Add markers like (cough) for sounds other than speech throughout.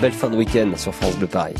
belle fin de week-end sur France Bleu Paris.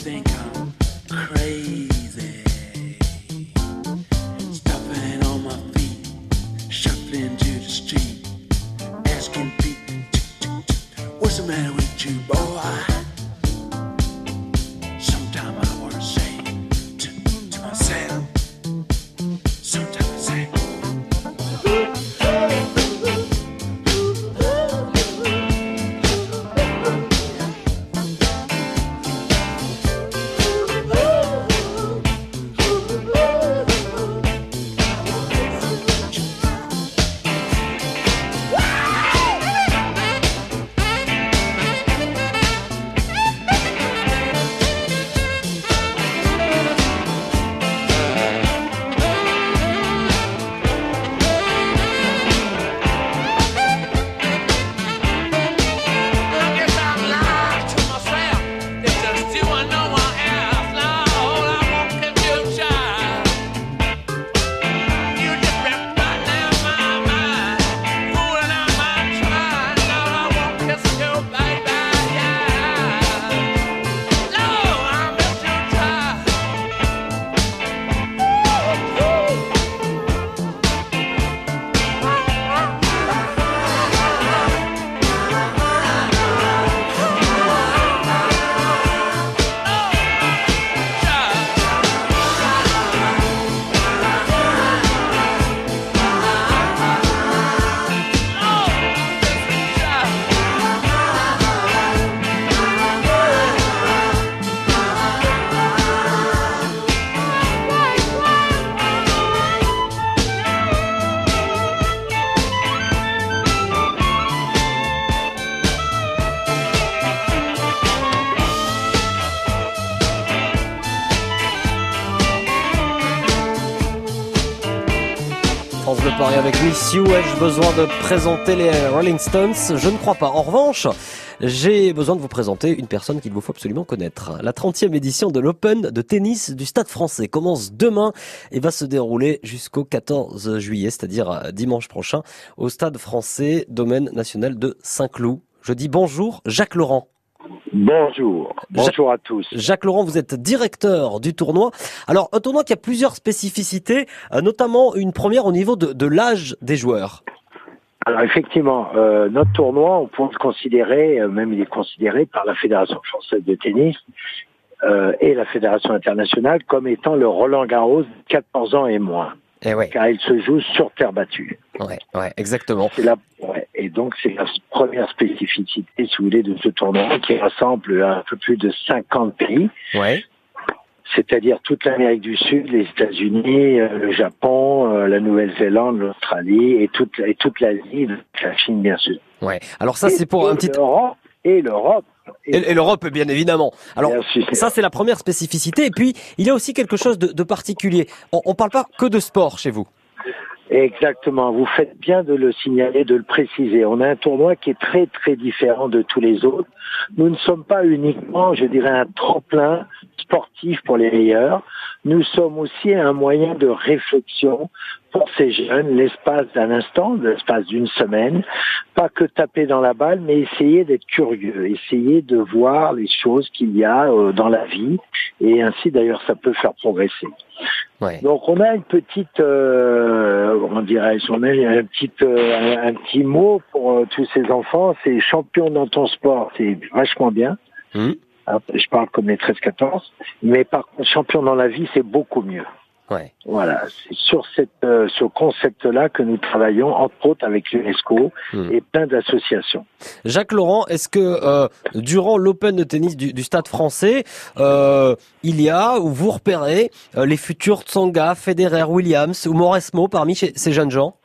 think I'm Avec Miss You. Ai-je besoin de présenter les Rolling Stones? Je ne crois pas. En revanche, j'ai besoin de vous présenter une personne qu'il vous faut absolument connaître. La 30e édition de l'Open de tennis du Stade français commence demain et va se dérouler jusqu'au 14 juillet, c'est-à-dire euh, dimanche prochain, au Stade français, domaine national de Saint-Cloud. Je dis bonjour, Jacques Laurent. Bonjour, bonjour à tous. Jacques Laurent, vous êtes directeur du tournoi. Alors, un tournoi qui a plusieurs spécificités, euh, notamment une première au niveau de, l'âge des joueurs. Alors effectivement, euh, notre tournoi, on peut le considérer, euh, même il est considéré par la Fédération française de tennis et la Fédération internationale comme étant le Roland Garros 14 ans et moins. Eh Car il se joue sur terre battue. Ouais, ouais, exactement. C'est la et donc c'est la première spécificité, si vous voulez, de ce tournoi qui rassemble un peu plus de 50 pays, Ouais. c'est-à-dire toute l'Amérique du Sud, les États-Unis, euh, le Japon, euh, la Nouvelle-Zélande, l'Australie et toute, et toute l'Asie, la Chine bien sûr. Ouais. Alors ça, c'est pour Et un petit l'Europe et l'Europe. et, l'Europe, bien évidemment. Alors ça, c'est la première spécificité. Et puis, il y a aussi quelque chose de, de particulier. On, on parle pas que de sport chez vous. Exactement, vous faites bien de le signaler, de le préciser. On a un tournoi qui est très très différent de tous les autres. Nous ne sommes pas uniquement, je dirais, un tremplin sportif pour les meilleurs. Nous sommes aussi un moyen de réflexion pour ces jeunes, l'espace d'un instant, l'espace d'une semaine. Pas que taper dans la balle, mais essayer d'être curieux, essayer de voir les choses qu'il y a euh, dans la vie. Et ainsi, d'ailleurs, ça peut faire progresser. Ouais. Donc on a une petite, euh, comment dirais-je, on a un petit, euh, un, un petit mot pour euh, tous ces enfants. C'est champion dans ton sport, c'est vachement bien. Hmm. Je parle comme les 13-14, mais par contre champion dans la vie, c'est beaucoup mieux. Ouais. Voilà, c'est sur cette, euh, ce concept-là que nous travaillons, entre autres avec l'UNESCO Hmm. et plein d'associations. Jacques Laurent, est-ce que euh, durant l'Open de tennis du, du Stade Français, euh, il y a ou vous repérez euh, les futurs Tsonga, Federer, Williams ou Mauresmo parmi ces jeunes gens?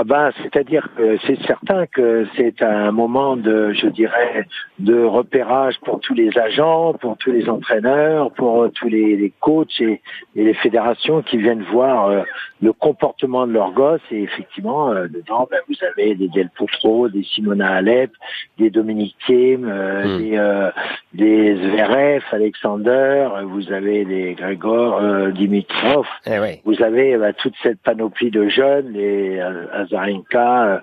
Ah ben, c'est-à-dire que c'est certain que c'est un moment de, je dirais, de repérage pour tous les agents, pour tous les entraîneurs, pour euh, tous les, les coachs et, et les fédérations qui viennent voir euh, le comportement de leurs gosses. Et effectivement, euh, dedans, ben, vous avez des Del Potro, des Simona Alep, des Dominique Thiem, euh, Mm. Des, euh, Zverev, Alexander, euh, vous avez des Grégor, euh, Dimitrov. Eh ouais. Vous avez bah, toute cette panoplie de jeunes, les euh, Azarenka, euh,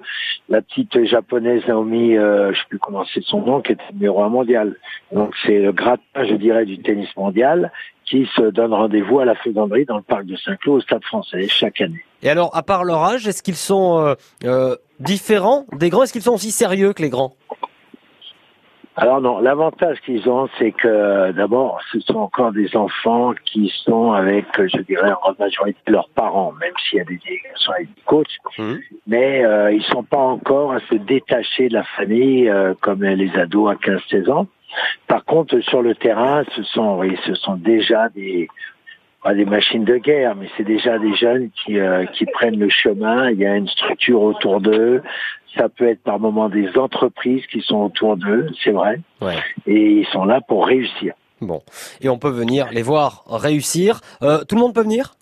la petite japonaise Naomi, euh, je sais plus comment c'est son nom, qui est numéro un mondial. Donc c'est le gratin, je dirais, du tennis mondial qui se donne rendez-vous à la Fédandrie dans le parc de Saint-Cloud au Stade français chaque année. Et alors, à part leur âge, est-ce qu'ils sont euh, euh, différents des grands? Est-ce qu'ils sont aussi sérieux que les grands? Alors non, l'avantage qu'ils ont, c'est que d'abord, ce sont encore des enfants qui sont avec, je dirais, en majorité leurs parents, même s'il y a des délégations avec des coachs. Mhm. mais euh, ils sont pas encore à se détacher de la famille euh, comme les ados à 15-16 ans. Par contre, sur le terrain, ce sont, oui, ce sont déjà des pas des machines de guerre, mais c'est déjà des jeunes qui euh, qui prennent le chemin. Il y a une structure autour d'eux. Ça peut être par moments des entreprises qui sont autour d'eux, c'est vrai, Ouais. et ils sont là pour réussir. Bon. Et on peut venir les voir réussir. Euh, tout le monde peut venir?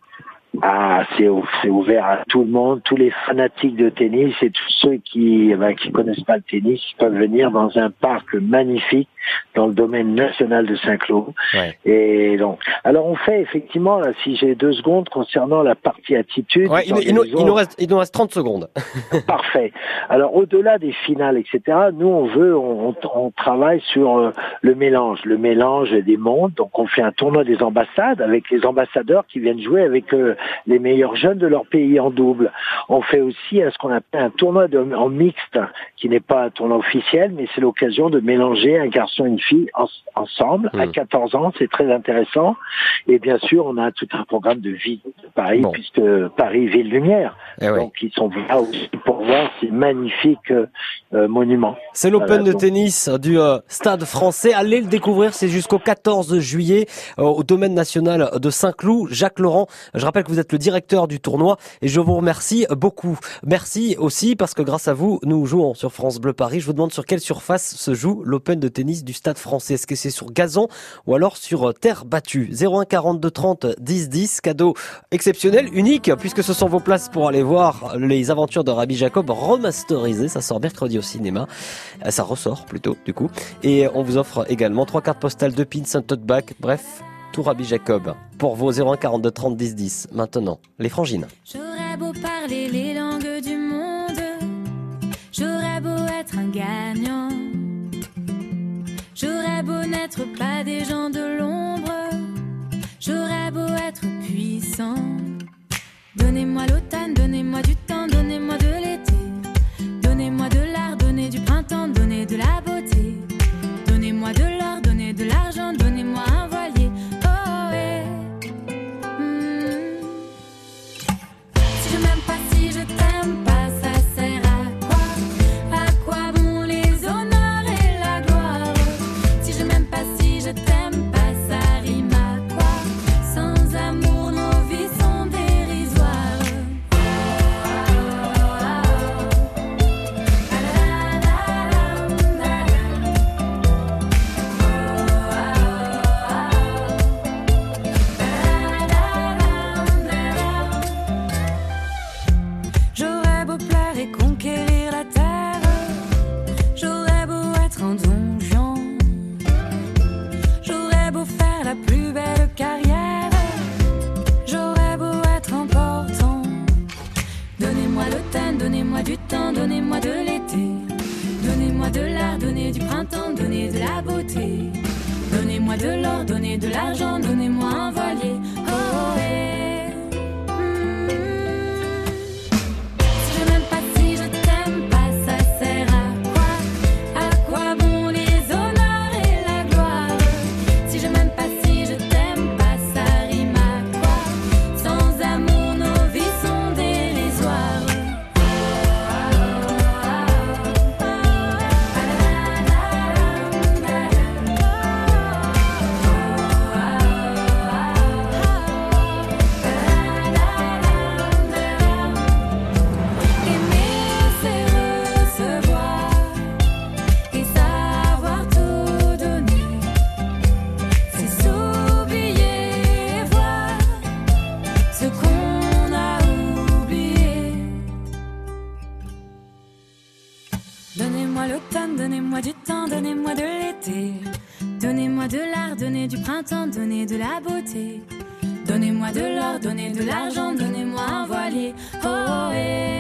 Ah, c'est ou- c'est ouvert à tout le monde, tous les fanatiques de tennis et tous ceux qui eh ben, qui connaissent pas le tennis peuvent venir dans un parc magnifique dans le domaine national de Saint-Cloud. Ouais. Et donc, alors on fait effectivement, là, si j'ai deux secondes concernant la partie attitude. Ouais, il, nous il nous, il nous reste, il nous reste 30 secondes. (laughs) Parfait. Alors au-delà des finales, etc., nous on veut, on, on- on travaille sur euh, le mélange, le mélange des mondes. Donc on fait un tournoi des ambassades avec les ambassadeurs qui viennent jouer avec euh, les meilleurs jeunes de leur pays en double. On fait aussi euh, ce qu'on appelle un tournoi de- en mixte, qui n'est pas un tournoi officiel, mais c'est l'occasion de mélanger un garçon et une fille en- ensemble à Mm. 14 ans. C'est très intéressant. Et bien sûr, on a tout un programme de vie de Paris, Bon. puisque Paris ville lumière. Eh. Donc ils sont là aussi pour voir ces magnifiques euh, euh, monuments. C'est l'Open Voilà, de donc. tennis du euh, Stade français. Allez le découvrir, c'est jusqu'au 14 juillet euh, au domaine national de Saint-Cloud. Jacques Laurent, je rappelle que vous êtes le directeur du tournoi et je vous remercie beaucoup. Merci aussi parce que grâce à vous, nous jouons sur France Bleu Paris. Je vous demande sur quelle surface se joue l'Open de tennis du Stade français. Est-ce que c'est sur gazon ou alors sur euh, terre battue? 01 42 30 10 10, cadeau exceptionnel, unique, puisque ce sont vos places pour aller voir les aventures de Rabbi Jacob remasterisées. Ça sort mercredi au cinéma. Euh, Ça ressort plutôt, du coup. Et on vous offre également trois cartes postales, deux pins, un tote. Bref, tout Rabbi Jacob. Pour vos 01 42 30 10 10. Maintenant, les frangines. Pas des gens de it.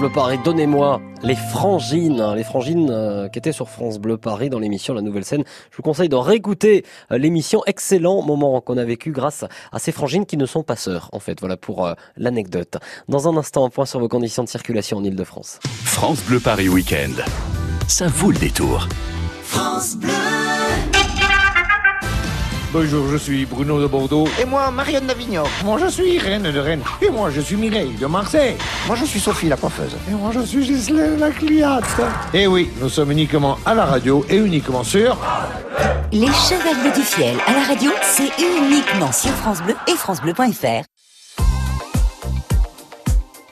Bleu Paris, donnez-moi les frangines, hein, les frangines euh, qui étaient sur France Bleu Paris dans l'émission La Nouvelle Scène. Je vous conseille de réécouter euh, l'émission, excellent moment qu'on a vécu grâce à ces frangines qui ne sont pas sœurs, en fait. Voilà pour euh, l'anecdote. Dans un instant, un point sur vos conditions de circulation en Ile-de-France. France Bleu Paris Week-end. Ça vaut le détour. Bonjour, je suis Bruno de Bordeaux. Et moi, Marianne d'Avignon. Moi, je suis Reine de Rennes. Et moi, je suis Mireille de Marseille. Moi, je suis Sophie, la coiffeuse. Et moi, je suis Ghislaine la cliente. Et oui, nous sommes uniquement à la radio et uniquement sur... Les Chevaliers du Fiel à la radio, c'est uniquement sur France Bleu et francebleu.fr.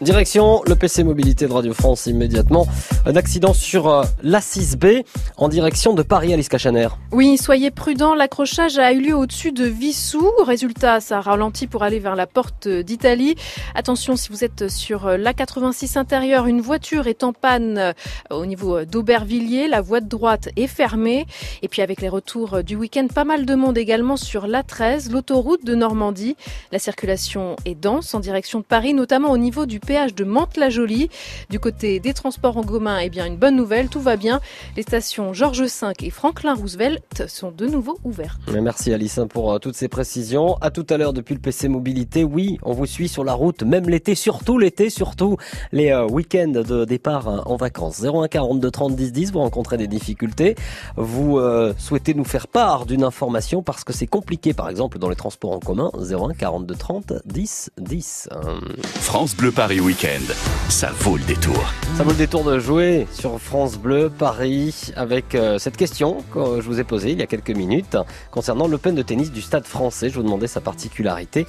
Direction le PC Mobilité de Radio France immédiatement. Un accident sur euh, l'A6B en direction de Paris, Alice Cachaner. Oui, soyez prudents, l'accrochage a eu lieu au-dessus de Vissou. Résultat, ça ralentit pour aller vers la porte d'Italie. Attention, si vous êtes sur l'A86 intérieur, une voiture est en panne euh, au niveau d'Aubervilliers. La voie de droite est fermée. Et puis avec les retours du week-end, pas mal de monde également sur l'A13, l'autoroute de Normandie. La circulation est dense en direction de Paris, notamment au niveau du péage de Mantes-la-Jolie. Du côté des transports en commun, eh bien, une bonne nouvelle, tout va bien. Les stations Georges V et Franklin Roosevelt sont de nouveau ouvertes. Merci Alice hein, pour euh, toutes ces précisions. À tout à l'heure depuis le PC Mobilité. Oui, on vous suit sur la route, même l'été, surtout l'été, surtout les euh, week-ends de départ hein, en vacances. 01 42 30 10 10, vous rencontrez des difficultés. Vous euh, souhaitez nous faire part d'une information parce que c'est compliqué, par exemple, dans les transports en commun. 01 42 30 10 10. Hum. France Bleu Paris Week-end. Ça vaut le détour. Ça vaut le détour de jouer sur France Bleu Paris avec euh, cette question que je vous ai posée il y a quelques minutes concernant l'Open de tennis du Stade français. Je vous demandais sa particularité.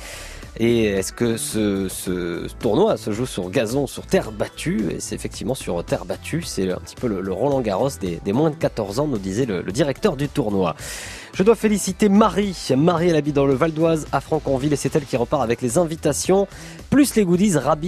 Et est-ce que ce, tournoi se joue sur gazon, sur terre battue? Et c'est effectivement sur terre battue. C'est un petit peu le, Roland Garros des, moins de 14 ans, nous disait le, le directeur du tournoi. Je dois féliciter Marie. Marie, elle habite dans le Val d'Oise à Franconville et c'est elle qui repart avec les invitations, plus les goodies Rabi.